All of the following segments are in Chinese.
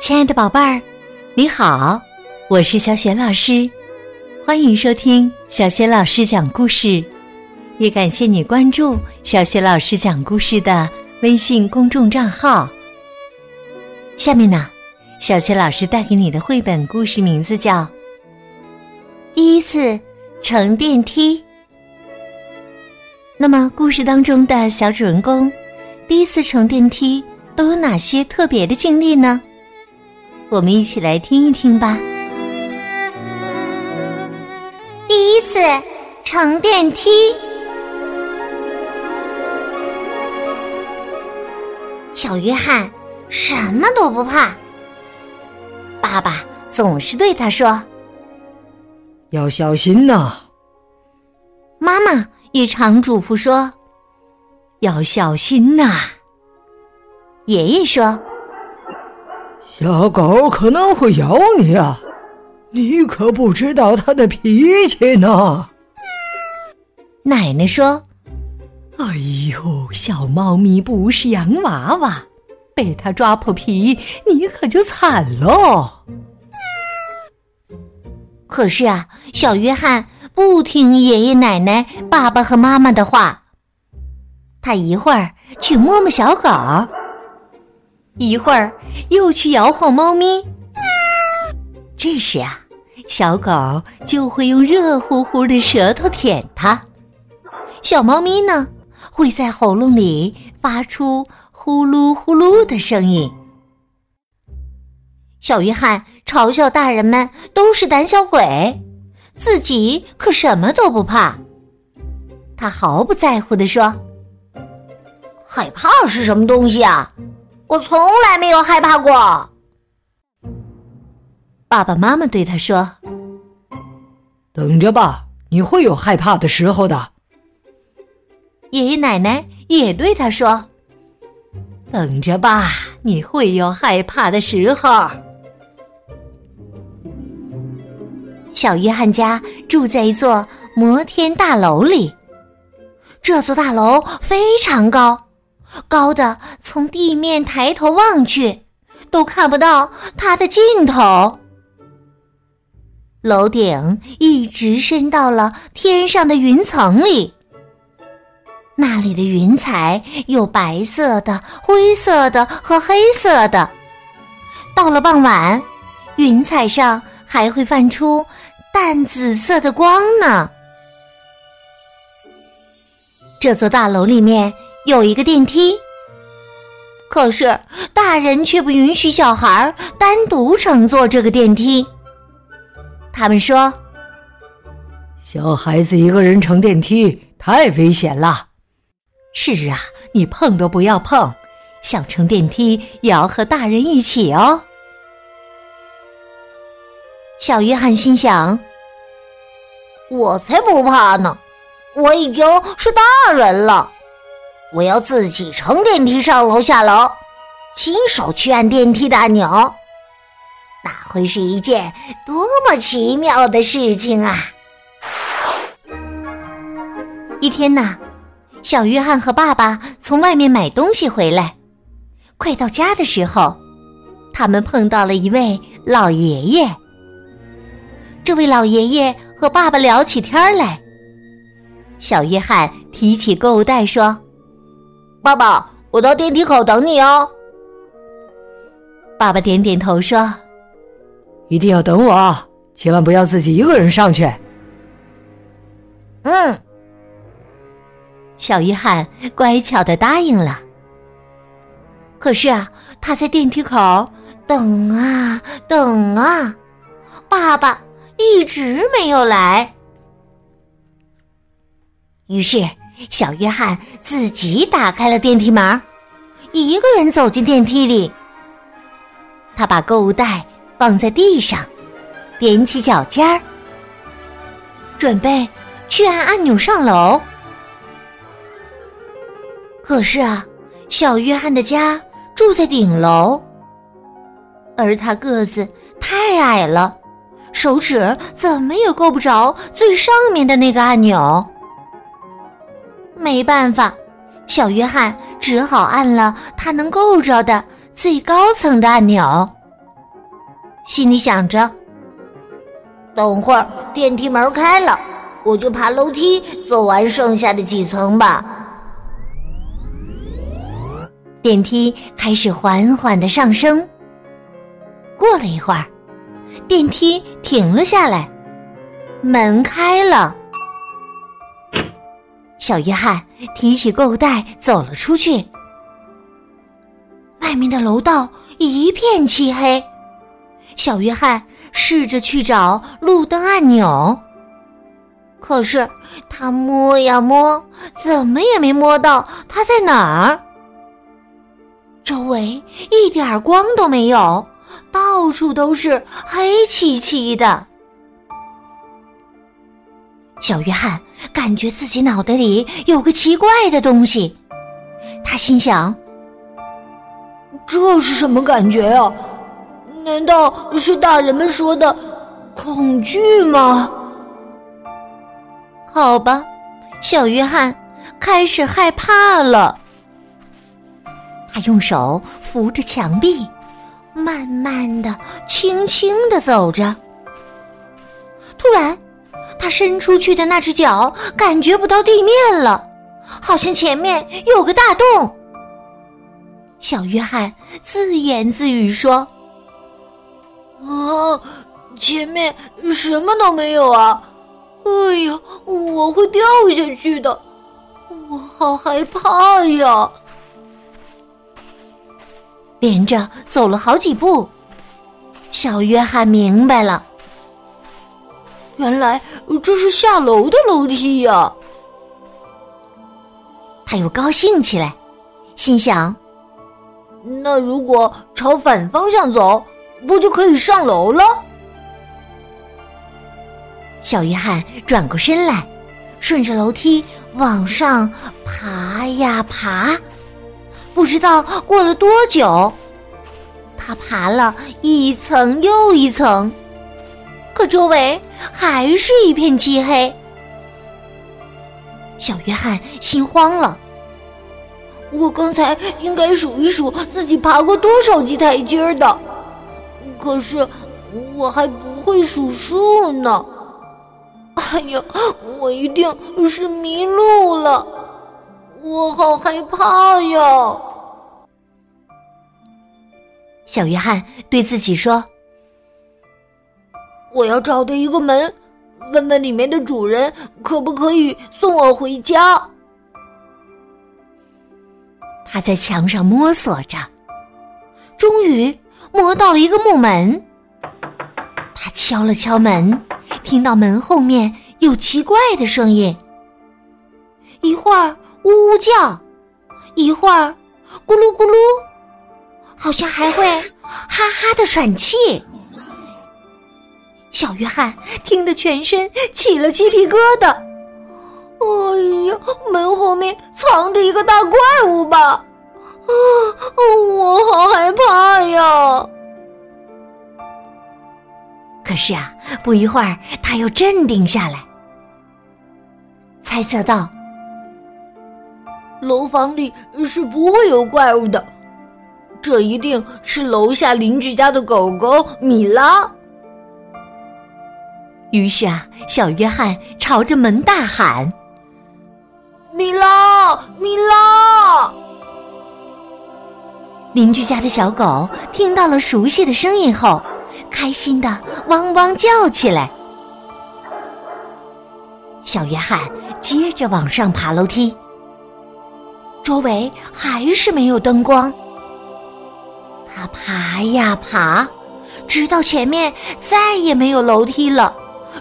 亲爱的宝贝儿，你好，我是小雪老师，欢迎收听小雪老师讲故事，也感谢你关注小雪老师讲故事的微信公众账号。下面呢，小雪老师带给你的绘本故事名字叫《第一次乘电梯》。那么，故事当中的小主人公第一次乘电梯都有哪些特别的经历呢？我们一起来听一听吧。第一次乘电梯，小约翰什么都不怕。爸爸总是对他说：“要小心呐。”妈妈也常嘱咐说：“要小心呐。”爷爷说。小狗可能会咬你啊！你可不知道它的脾气呢。奶奶说：“哎呦，小猫咪不是洋娃娃，被它抓破皮，你可就惨喽。”可是啊，小约翰不听爷爷奶奶、爸爸和妈妈的话，他一会儿去摸摸小狗。一会儿又去摇晃猫咪，这时啊，小狗就会用热乎乎的舌头舔它，小猫咪呢会在喉咙里发出呼噜呼噜的声音。小约翰嘲笑大人们都是胆小鬼，自己可什么都不怕。他毫不在乎的说：“害怕是什么东西啊？”我从来没有害怕过。爸爸妈妈对他说：“等着吧，你会有害怕的时候的。”爷爷奶奶也对他说：“等着吧，你会有害怕的时候。”小约翰家住在一座摩天大楼里，这座大楼非常高。高的从地面抬头望去，都看不到它的尽头。楼顶一直伸到了天上的云层里，那里的云彩有白色的、灰色的和黑色的。到了傍晚，云彩上还会泛出淡紫色的光呢。这座大楼里面。有一个电梯，可是大人却不允许小孩单独乘坐这个电梯。他们说：“小孩子一个人乘电梯太危险了。”是啊，你碰都不要碰。想乘电梯也要和大人一起哦。小约翰心想：“我才不怕呢，我已经是大人了。”我要自己乘电梯上楼下楼，亲手去按电梯的按钮，那会是一件多么奇妙的事情啊！一天呢，小约翰和爸爸从外面买东西回来，快到家的时候，他们碰到了一位老爷爷。这位老爷爷和爸爸聊起天来，小约翰提起购物袋说。爸爸，我到电梯口等你哦。爸爸点点头说：“一定要等我，千万不要自己一个人上去。”嗯，小约翰乖巧的答应了。可是啊，他在电梯口等啊等啊，爸爸一直没有来。于是。小约翰自己打开了电梯门，一个人走进电梯里。他把购物袋放在地上，踮起脚尖儿，准备去按按钮上楼。可是啊，小约翰的家住在顶楼，而他个子太矮了，手指怎么也够不着最上面的那个按钮。没办法，小约翰只好按了他能够着的最高层的按钮，心里想着：等会儿电梯门开了，我就爬楼梯走完剩下的几层吧。电梯开始缓缓的上升。过了一会儿，电梯停了下来，门开了。小约翰提起购物袋走了出去。外面的楼道一片漆黑，小约翰试着去找路灯按钮，可是他摸呀摸，怎么也没摸到它在哪儿。周围一点光都没有，到处都是黑漆漆的。小约翰感觉自己脑袋里有个奇怪的东西，他心想：“这是什么感觉啊？难道是大人们说的恐惧吗？”好吧，小约翰开始害怕了。他用手扶着墙壁，慢慢的、轻轻的走着。突然，他伸出去的那只脚感觉不到地面了，好像前面有个大洞。小约翰自言自语说：“啊，前面什么都没有啊！哎呀，我会掉下去的，我好害怕呀！”连着走了好几步，小约翰明白了，原来这是下楼的楼梯呀！他又高兴起来，心想：那如果朝反方向走，不就可以上楼了？小约翰转过身来，顺着楼梯往上爬呀爬。不知道过了多久，他爬了一层又一层，可周围还是一片漆黑。小约翰心慌了。我刚才应该数一数自己爬过多少级台阶的，可是我还不会数数呢。哎呀，我一定是迷路了。我好害怕呀！小约翰对自己说：“我要找到一个门，问问里面的主人可不可以送我回家。”他在墙上摸索着，终于摸到了一个木门。他敲了敲门，听到门后面有奇怪的声音，一会儿。呜呜叫，一会儿咕噜咕噜，好像还会哈哈的喘气。小约翰听得全身起了鸡皮疙瘩。哎呀，门后面藏着一个大怪物吧？啊，我好害怕呀！可是啊，不一会儿他又镇定下来，猜测道。楼房里是不会有怪物的，这一定是楼下邻居家的狗狗米拉。于是啊，小约翰朝着门大喊：“米拉，米拉！”邻居家的小狗听到了熟悉的声音后，开心的汪汪叫起来。小约翰接着往上爬楼梯。周围还是没有灯光，他爬呀爬，直到前面再也没有楼梯了，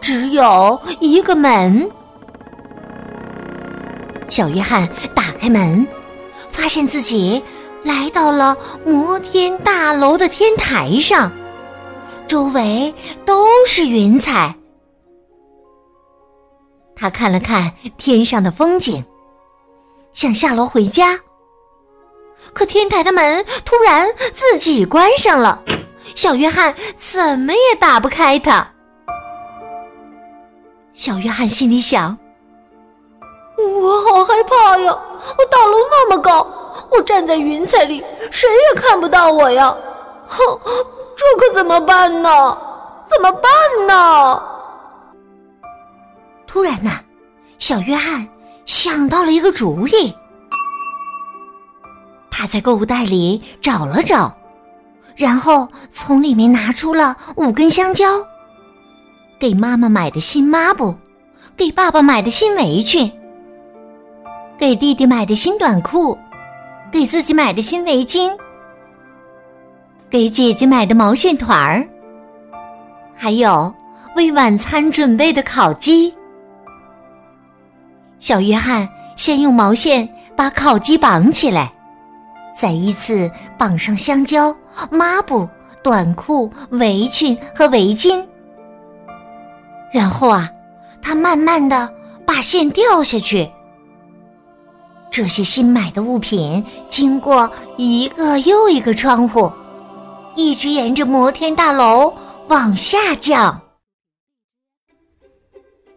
只有一个门。小约翰打开门，发现自己来到了摩天大楼的天台上，周围都是云彩。他看了看天上的风景。想下楼回家，可天台的门突然自己关上了，小约翰怎么也打不开它。小约翰心里想：“我好害怕呀！我大楼那么高，我站在云彩里，谁也看不到我呀！哼，这可怎么办呢？怎么办呢？突然呐，小约翰想到了一个主意。他在购物袋里找了找，然后从里面拿出了五根香蕉，给妈妈买的新抹布，给爸爸买的新围裙，给弟弟买的新短裤，给自己买的新围巾，给姐姐买的毛线团儿，还有为晚餐准备的烤鸡。小约翰先用毛线把烤鸡绑起来。再依次绑上香蕉、抹布、短裤、围裙和围巾，然后啊，他慢慢的把线掉下去。这些新买的物品经过一个又一个窗户，一直沿着摩天大楼往下降。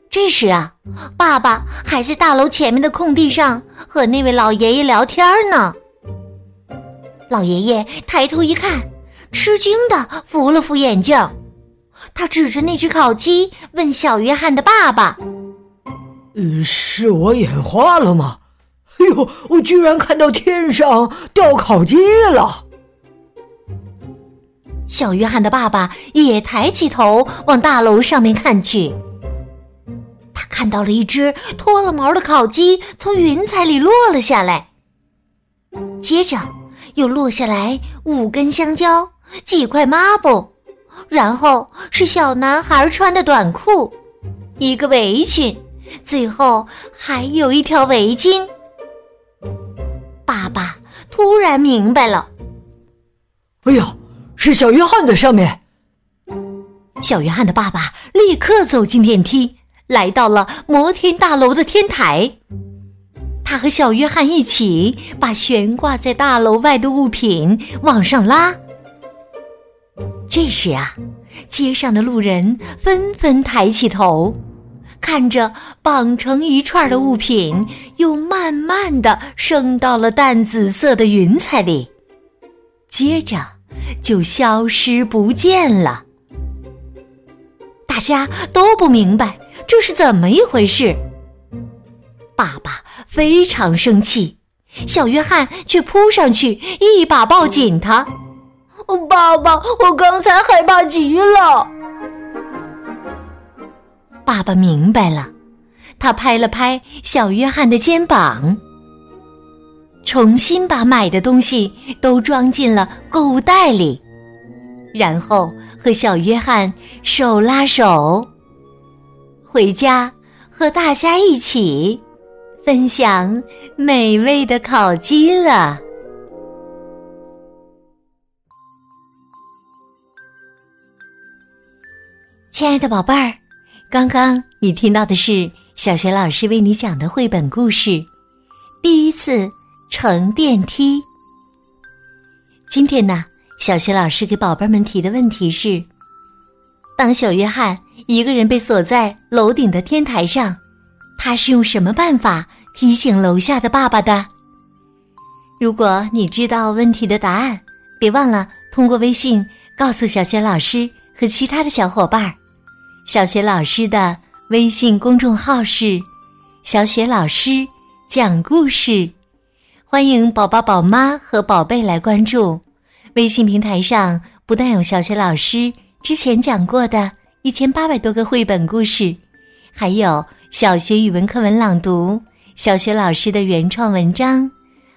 这时啊，爸爸还在大楼前面的空地上和那位老爷爷聊天呢。老爷爷抬头一看，吃惊的扶了扶眼镜，他指着那只烤鸡问小约翰的爸爸：“呃，是我眼花了吗？哎呦，我居然看到天上掉烤鸡了！”小约翰的爸爸也抬起头往大楼上面看去，他看到了一只脱了毛的烤鸡从云彩里落了下来，接着。又落下来五根香蕉，几块抹布，然后是小男孩穿的短裤，一个围裙，最后还有一条围巾。爸爸突然明白了，哎呀，是小约翰在上面。小约翰的爸爸立刻走进电梯，来到了摩天大楼的天台。他和小约翰一起把悬挂在大楼外的物品往上拉。这时啊，街上的路人纷纷抬起头，看着绑成一串的物品又慢慢的升到了淡紫色的云彩里，接着就消失不见了。大家都不明白这是怎么一回事。爸爸非常生气，小约翰却扑上去一把抱紧他。爸爸，我刚才害怕极了。爸爸明白了，他拍了拍小约翰的肩膀，重新把买的东西都装进了购物袋里，然后和小约翰手拉手回家，和大家一起。分享美味的烤鸡了，亲爱的宝贝儿，刚刚你听到的是小学老师为你讲的绘本故事《第一次乘电梯》。今天呢，小学老师给宝贝们提的问题是：当小约翰一个人被锁在楼顶的天台上。他是用什么办法提醒楼下的爸爸的？如果你知道问题的答案，别忘了通过微信告诉小雪老师和其他的小伙伴儿。小雪老师的微信公众号是“小雪老师讲故事”，欢迎宝宝、宝妈和宝贝来关注。微信平台上不但有小雪老师之前讲过的一千八百多个绘本故事，还有。小学语文课文朗读，小学老师的原创文章，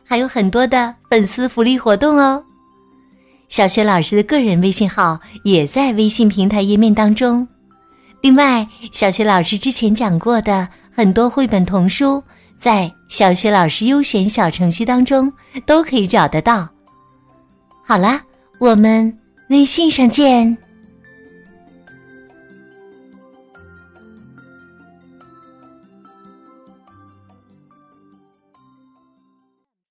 还有很多的粉丝福利活动哦。小学老师的个人微信号也在微信平台页面当中。另外，小学老师之前讲过的很多绘本童书，在小学老师优选小程序当中都可以找得到。好啦，我们微信上见。